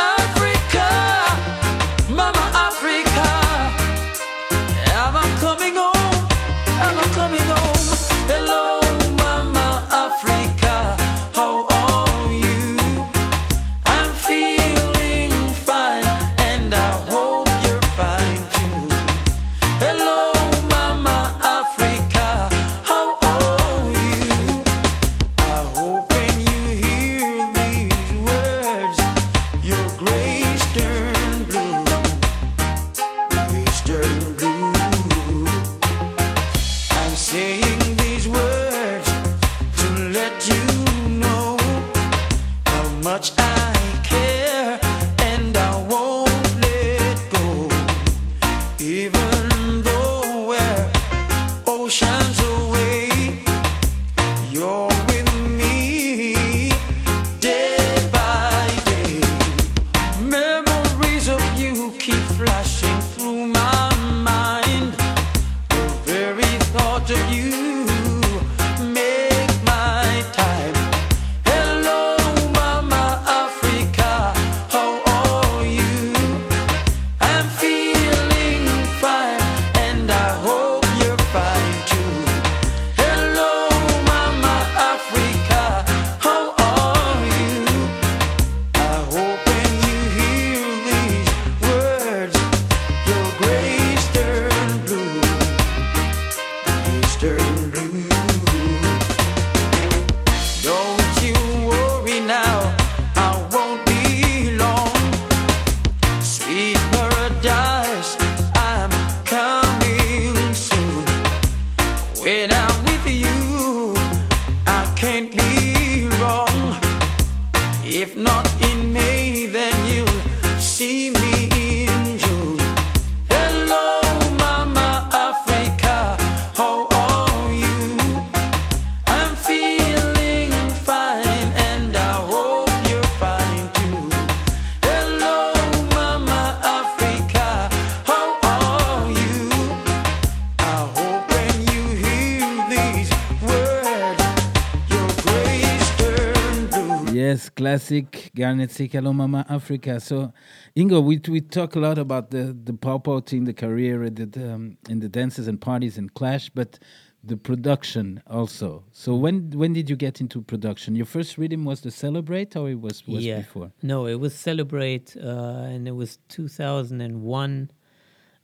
classic Garnet Silk, Hello Mama Africa. So, Ingo, we we talk a lot about the the Pow Pow thing, the career, the, the, um, in the dances and parties and Clash, but the production also. So when when did you get into production? Your first rhythm was the Celebrate, or it was was yeah. before? No, it was Celebrate, uh, and it was 2001.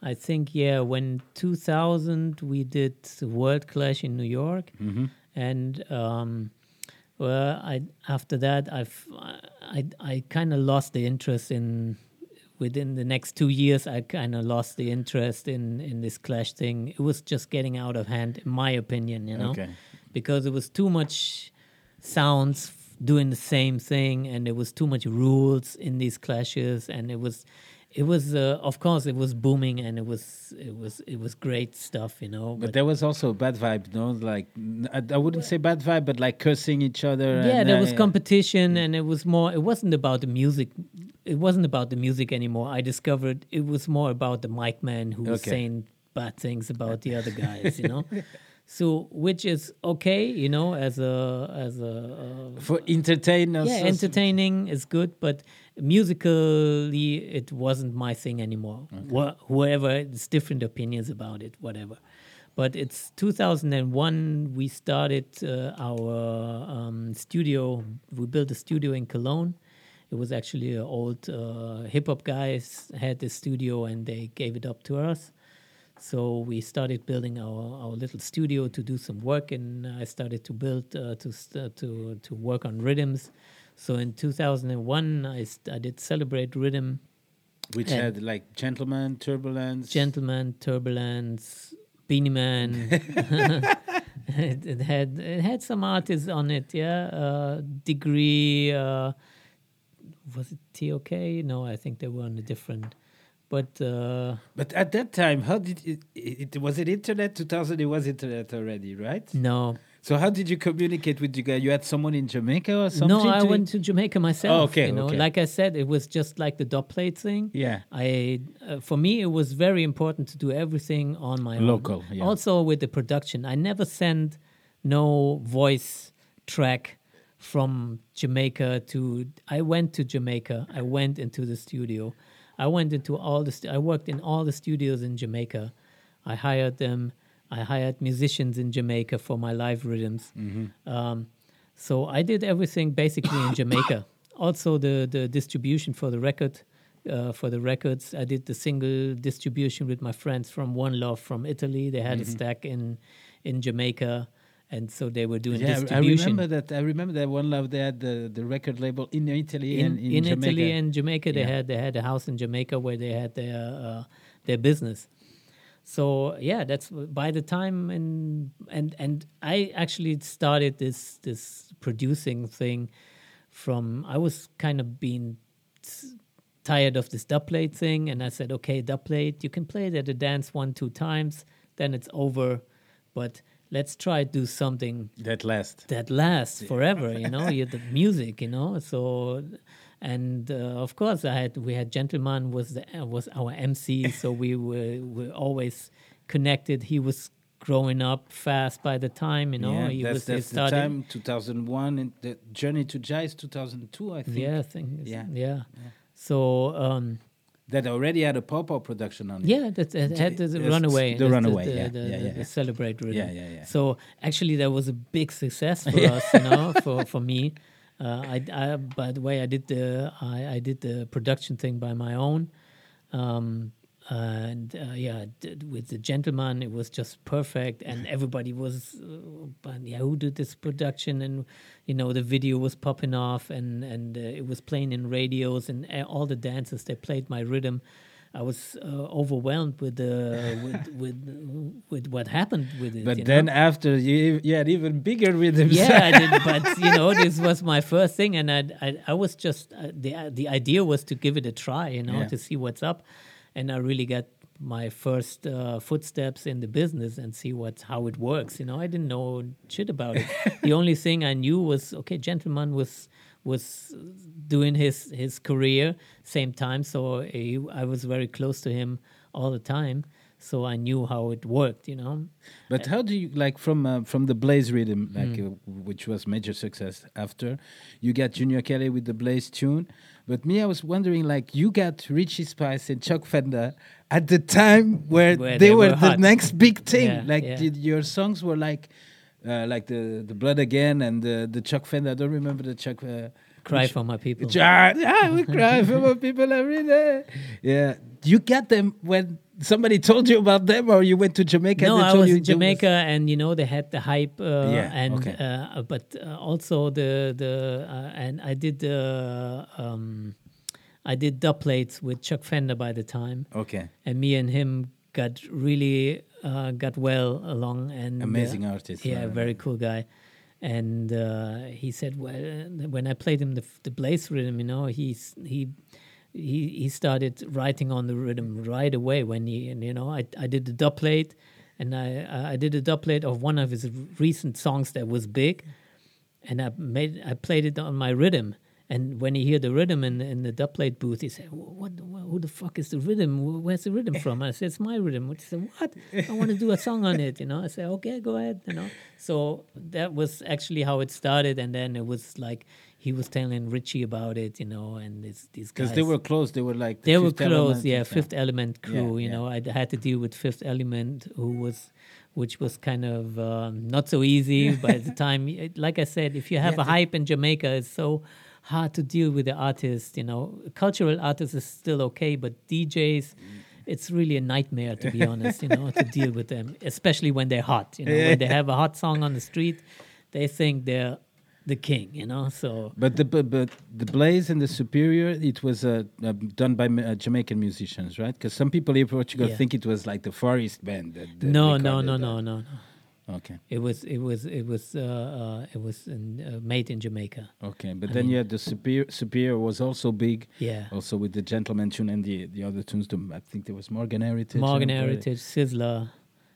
I think, yeah, when 2000 we did World Clash in New York, and um, well, I after that I've I I kind of lost the interest in within the next two years. I kind of lost the interest in in this Clash thing. It was just getting out of hand, in my opinion, you know, Okay. because it was too much sounds doing the same thing and there was too much rules in these clashes and it was it was uh, of course it was booming and it was it was it was great stuff you know But there was also a bad vibe, no? Like I, I wouldn't say bad vibe, but like cursing each other. yeah and, there uh, was competition and it was more it wasn't about the music it wasn't about the music anymore i discovered it was more about the mic man who was saying bad things about the other guys you know so which is okay you know as a as a uh, for entertainers. yeah entertaining is good but musically it wasn't my thing anymore. Wha- whoever it's different opinions about it whatever. But it's 2001 we started uh, our um, studio we built a studio in cologne. It was actually an old uh, hip-hop guys had this studio and they gave it up to us. So we started building our, our little studio to do some work, and I started to build uh, to st- to to work on rhythms. So in 2001, I st- I did celebrate rhythm, which had like Gentleman, Turbulence. gentleman, turbulence, Beenie Man. it, it had it had some artists on it, yeah. Uh, degree, uh, was it TOK? No, I think they were on a different. But uh, But at that time, how did it, it, it was it internet? 2000, it was internet already, right? no, So how did you communicate with you guys? You had someone in Jamaica or something? No, I went to Jamaica myself. Oh, okay, you know, okay. like I said, it was just like the dub plate thing. Yeah. I, uh, for me, it was very important to do everything on my Local, own. yeah. Also with the production, I never sent no voice track from Jamaica to. I went to Jamaica. I went into the studio. I went into all the. St- I worked in all the studios in Jamaica. I hired them. I hired musicians in Jamaica for my live rhythms. Um, so I did everything basically in Jamaica. Also, the the distribution for the record, uh, for the records, I did the single distribution with my friends from One Love from Italy. They had a stack in in Jamaica, and so they were doing Yeah, I remember that. I remember that one love. They had the, the record label in Italy in, and in, in Jamaica. Italy and Jamaica. They Yeah. had they had a house in Jamaica where they had their uh, their business. So yeah, that's by the time and and and I actually started this this producing thing from I was kind of being tired of this dub plate thing, and I said, okay, dub plate, you can play it at a dance one two times, then it's over, but let's try to do something that last. that lasts forever you know you the music you know so and uh, of course i had we had gentleman was the, uh, was our mc so we were were always connected he was growing up fast by the time you know yeah, he that's, was he that's the time, 2001, and the journey to Jah, 2002, I think. yeah i think it's- Yeah. yeah so um That already had a Pow Pow production on it. Yeah, that it had the, the runaway. the Runaway, The, yeah, the, yeah, yeah, yeah. celebrate rhythm. Yeah, yeah, yeah. So actually, that was a big success for us, you know, for for me. Uh, I, I, by the way, I did the I, I did the production thing by my own, um, and uh, yeah, d- with the gentleman, it was just perfect, and everybody was, uh, but yeah, who did this production? And you know, the video was popping off, and and uh, it was playing in radios, and uh, all the dancers they played my rhythm. I was uh, overwhelmed with the with, with with what happened with it. But then know? after, you, you had even bigger rhythms. yeah, I did. But you know, this was my first thing, and I I, I was just uh, the uh, the idea was to give it a try, you know, Yeah. to see what's up, and I really got my first uh, footsteps in the business and see what how it works. You know, I didn't know shit about it. the only thing I knew was okay, gentleman was was doing his his career same time, so he, I was very close to him all the time. so I knew how it worked. You know, But how do you like from uh, from the Blaze rhythm, like Hmm. uh, which was major success after you got Junior Kelly with the Blaze tune? But me, I was wondering, like you got Richie Spice and Chuck Fender at the time where, Where they, they were, were the next big thing. Yeah, like yeah. did your songs were like. Uh, like the the blood again and the the Chuck Fender. I don't remember the Chuck. Uh, cry which- for my people. Ah, yeah, we cry for my people every day. Yeah, you get them when somebody told you about them, or you went to Jamaica. no, and they I was you in Jamaica, and you know they had the hype, uh, Yeah, and okay. uh, but uh, also the the uh, and I did the um, I did dub plates with Chuck Fender by the time, Okay, and me and him got really uh, got well along, and uh, amazing artist. yeah, uh, very cool guy. And uh, he said, well, uh, when I played him the, the blaze rhythm, you know, he's he he he started writing on the rhythm right away. When he, and, you know, I I did the dub plate and I I did a dub plate of one of his recent songs that was big, and I made I played it on my rhythm. And when he hear the rhythm in, in the dub plate booth, he said, "What? what who the fuck is the rhythm? Where's the rhythm from?" I said, "It's my rhythm." He said, "What? I want to do a song on it." You know, I said, "Okay, go ahead." You know, so that was actually how it started, and then it was like he was telling Richie about it, you know, and this, these guys because they were close. They were like the they were close, yeah. Fifth Element crew, Yeah, you yeah. know. I had to deal with Fifth Element, who was, which was kind of um, not so easy by the time. it- Like I said, if you have a hype in Jamaica, it's so hard to deal with the artist. You know, cultural artists is still okay, but DJs. It's really a nightmare, to be honest, you know, to deal with them, especially when they're hot. You know, when they have a hot song on the street, they think they're the king, you know. So But the but, but the Blaze and the Superior, it was uh, uh, done by uh, Jamaican musicians, right? Because some people here in Portugal Yeah. think it was like the Far East band. That, that no, no, no, no, no, no. Okay, It was it was it was uh, uh, it was in, uh, made in Jamaica. okay. But I then mean- you had the Superior. Superior was also big. Yeah, Also with the Gentleman tune and the the other tunes. The, I think there was Morgan Heritage. Morgan Heritage, Sizzla.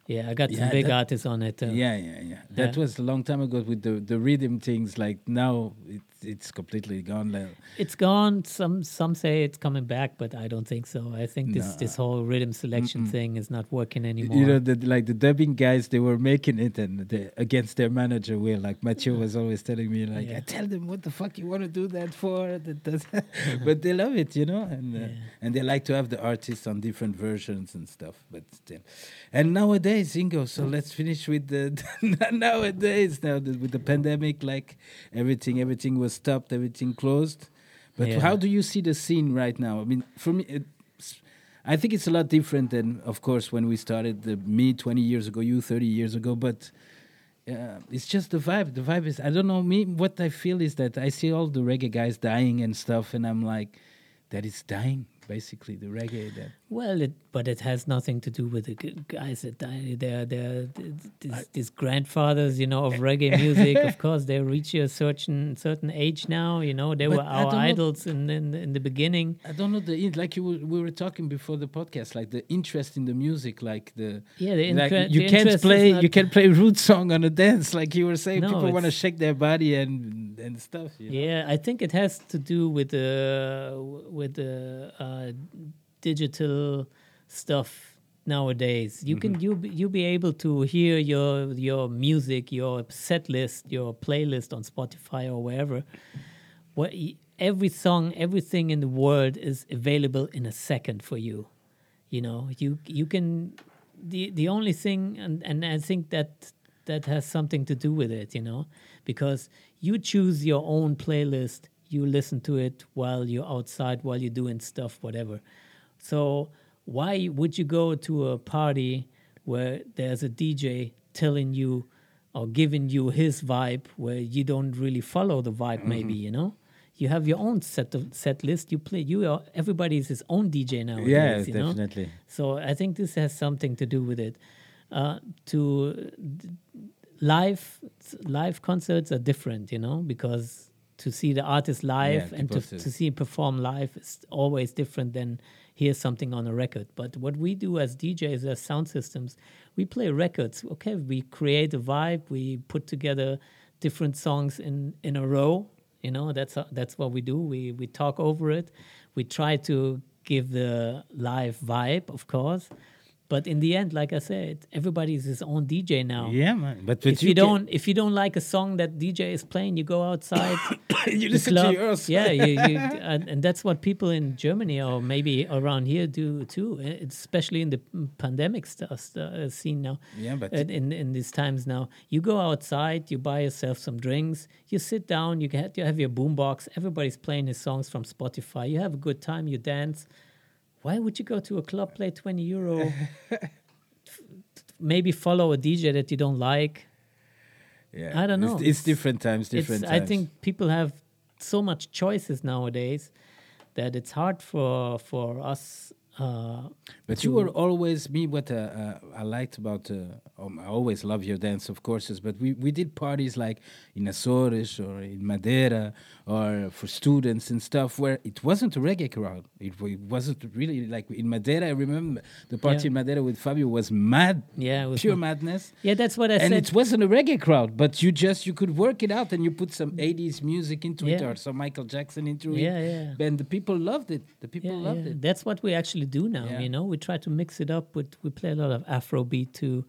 Yeah, I got Yeah, some big that- artists on it. Uh, Yeah, yeah, yeah. That Yeah. was a long time ago with the the rhythm things. Like now, it's it's completely gone. Like, It's gone. Some some say it's coming back, but I don't think so. I think this Nah. this whole rhythm selection thing is not working anymore. You know, the, like the dubbing guys, they were making it and they, against their manager will. Like Mathieu was always telling me, like, Yeah. I tell them what the fuck you want to do that for. That but they love it, you know, and uh, and they like to have the artists on different versions and stuff. But still, and nowadays, Ingo. So let's finish with the nowadays. Now the, with the pandemic, like everything, everything was stopped, everything closed. But Yeah. how do you see the scene right now? I mean, for me, it's, I think it's a lot different than, of course, when we started. The me twenty years ago, you thirty years ago. But uh, it's just the vibe. The vibe is. I don't know. Me, what I feel is that I see all the reggae guys dying and stuff, and I'm like, that is dying. Basically, the reggae. That Well, it, but it has nothing to do with the guys that died. They're, they're, these, these grandfathers, you know, of reggae music. of course, they reach a certain certain age now. You know, they But were our idols in, in in the beginning. I don't know the like you were, we were talking before the podcast, like the interest in the music, like the Yeah, the, like you the can't play you can't play root song on a dance like you were saying No, people want to shake their body and and stuff you know? Yeah, I think it has to do with the with the uh, digital stuff nowadays. You can mm-hmm. you be- you be able to hear your your music, your set list, your playlist on Spotify or wherever. What every song, everything in the world is available in a second for you. You know, you you can the the only thing and and I think that that has something to do with it, you know, because you choose your own playlist, you listen to it while you're outside, while you're doing stuff, whatever. So why would you go to a party where there's a DJ telling you or giving you his vibe where you don't really follow the vibe maybe, you know? You have your own set of set list. You play. You are everybody is his own DJ now. yeah you know? definitely So I think this has something to do with it. Uh, to live live concerts are different, you know, because to see the artist live Yeah, and to, to see him perform live is always different than hear something on a record. But what we do as DJs, as sound systems, we play records. Okay, we create a vibe. We put together different songs in in a row. You know, that's that's what we do. We we talk over it. We try to give the live vibe, of course, But in the end, like I said, everybody's his own DJ now. Yeah, man. But, but If you, can- don't, if you don't like a song that DJ is playing, you go outside. you listen to yours. Yeah, you, you, and, and that's what people in Germany or maybe around here do too. uh, especially in the pandemic stuff uh, scene now. Yeah, but- in, in in these times now, you go outside, you buy yourself some drinks, you sit down, you get you have your boombox. Everybody's playing his songs from Spotify. You have a good time, you dance. Why would you go to a club, play twenty euro? maybe follow a DJ that you don't like. Yeah. I don't know. It's, It's- different times, different times. I think people have so much choices nowadays that it's hard for for us. Uh, But you were always me. What uh, uh, I liked about uh, um, I always love your dance, of course. But we, we did parties like in Azores or in Madeira or for students and stuff where it wasn't a reggae crowd. It, it wasn't really like in Madeira. I remember the party Yeah. in Madeira with Fabio was mad, yeah, it was pure ma- madness. yeah, that's what I and said. And it wasn't a reggae crowd, but you just you could work it out and you put some 80s music into it Yeah. or some Michael Jackson into Yeah, it. yeah. And the people loved it. The people yeah, loved yeah. it. That's what we actually do now. Yeah. You know, we try to mix it up with. We play a lot of Afrobeat too.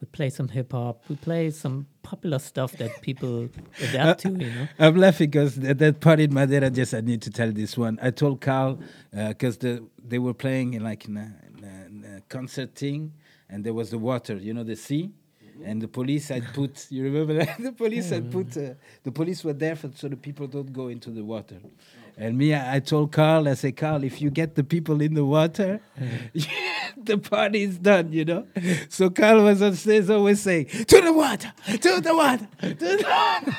We play some hip hop. We play some popular stuff that people adapt uh, to. You know. I'm laughing because at that party in Madeira, just I need to tell this one. I told Carl uh, because the they were playing in like in a, in a concert thing, and there was the water, you know, the sea, and the police had put. You remember that the police had put. Uh, the police were there for, so the people don't go into the water. And me, I, I told Carl, I said, Carl, if you get the people in the water, the party is done, you know. So Carl was stage always saying, "To the water, to the water, to the water."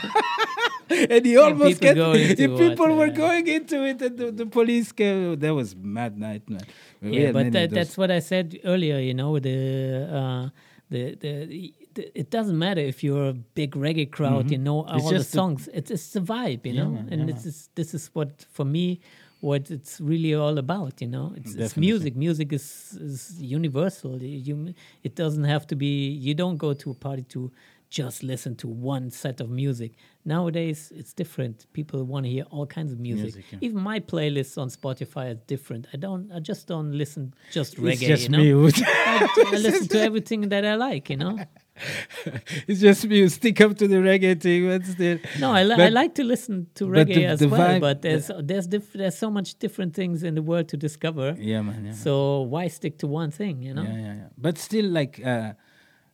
and he almost people get the people water, were yeah. going into it, and the, the police came. That was mad night, man. We yeah, but that, that's what I said earlier. You know, the uh, the the it doesn't matter if you're a big reggae crowd. Mm-hmm. You know. It's all the just the- songs. it's it's the vibe. You Yeah, know, man, and yeah, this is this is what for me. What it's really all about, you know, it's, it's music. Music is, is universal. You, it doesn't have to be. You don't go to a party to just listen to one set of music. Nowadays, it's different. People want to hear all kinds of music. Music, yeah. Even my playlists on Spotify are different. I don't. I just don't listen just It's reggae. just you know? me. I, I listen to everything that I like. You know. it's just me. Stick up to the reggae thing, but still. No, I, li- I like to listen to reggae the- as the well. vibe- but there's there's diff- there's so much different things in the world to discover. Yeah, man. Yeah. So why stick to one thing? You know. Yeah, yeah, yeah. But still, like uh,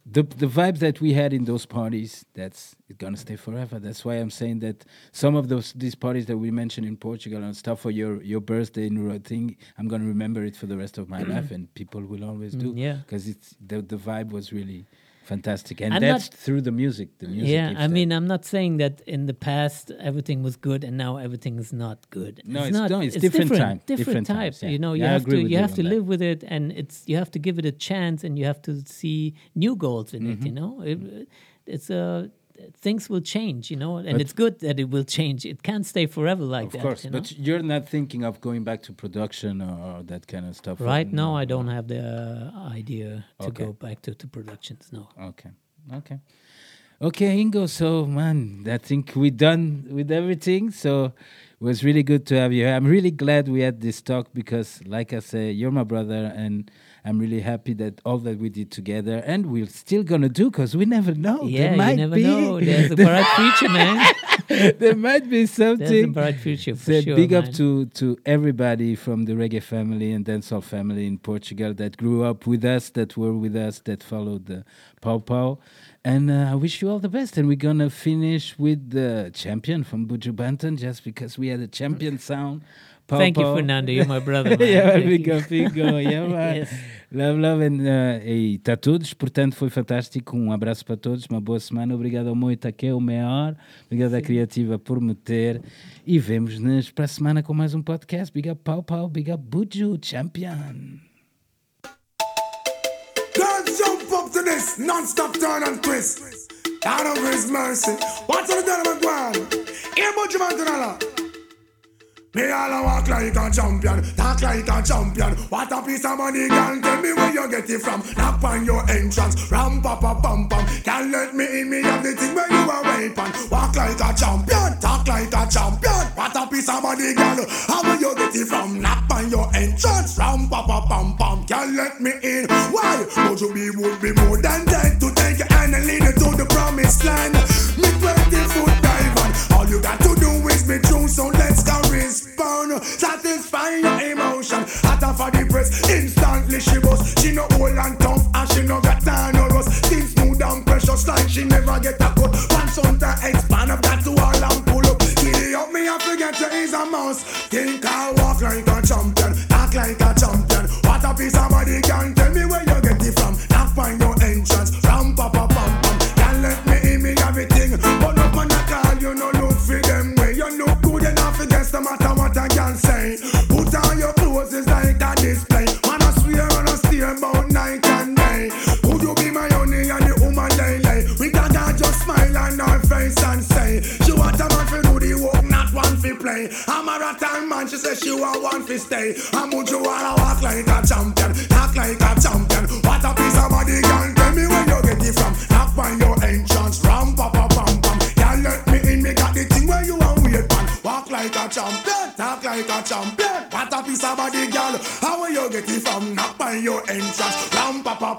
the the vibes that we had in those parties, that's it's gonna stay forever. That's why I'm saying that some of those these parties that we mentioned in Portugal and stuff for your your birthday and thing, I'm gonna remember it for the rest of my life, and people will always do. Mm, yeah. because it's the the vibe was really fantastic, and I'm that's not- through the music. The music. Yeah, I that. mean, I'm not saying that in the past everything was good and now everything is not good. No, it's- not. no, it's different time, Different, different types. times, yeah. You know, you Yeah, have to you you have to that. live with it, and it's you have to give it a chance, and you have to see new goals in Mm-hmm. it. You know, it, it's a. Things will change, you know, and But- it's good that it will change. It can't stay forever like Of that. course, you know? but you're not thinking of going back to production or, or that kind of stuff. right No, now, I don't have the uh, idea to Okay. go back to, to productions. No. Okay. Okay. Okay, Ingo. So, man, I think we're done with everything. So, it was really good to have you. here. I'm really glad we had this talk because, like I say, you're my brother, and I'm really happy that all that we did together, and we're still gonna do because we never know. yeah, there you might never be, know. There's a bright future, man. there might be something. There's a bright future for So sure. big up to to everybody from the reggae family and dancehall family in Portugal that grew up with us, that were with us, that followed the Pow Pow. And uh, I wish you all the best. And we're gonna finish with the champion from Buju Banton, just because we had a champion sound. Thank you. Fernando. You're my brother, yeah, big up. Yeah. Yes. Love, love. And, uh, e está todos. Portanto, foi fantástico. Um abraço para todos. Uma boa semana. Obrigado ao Moita, que é o maior. Obrigado à Criativa por me ter. E vemos-nos para a semana com mais um podcast. Big up, Pau Pau. Big up, Buju, champion. Up to this non-stop turn and twist. Out of his mercy. What's on the of one? Here, Butch Mantanala. Me all a walk like a champion, talk like a champion. What a piece of money, girl! Tell me where you get it from. Knock on your entrance, ram pa pa pam pam. Can't let me in, me have the thing where you are waiting. Walk like a champion, talk like a champion. What a piece of money, girl! How will you get it from? Knock on your entrance, ram pa pa pam pam. Can't let me in. Why? Would you be would be more than dead to take your hand and lead you to the promised land? Me twenty foot diamond, all you got. to is bound, satisfying your emotion. Hot off of the press, instantly she bust. She no old and tough, and she no got time no rust. Skin smooth and precious, like she never get a cut. Pants on the expand up, got to all and pull up. Giddy up, me have to get to is a mouse. Think I walk like a champion, talk like a champion. What a piece of body can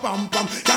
pam pam.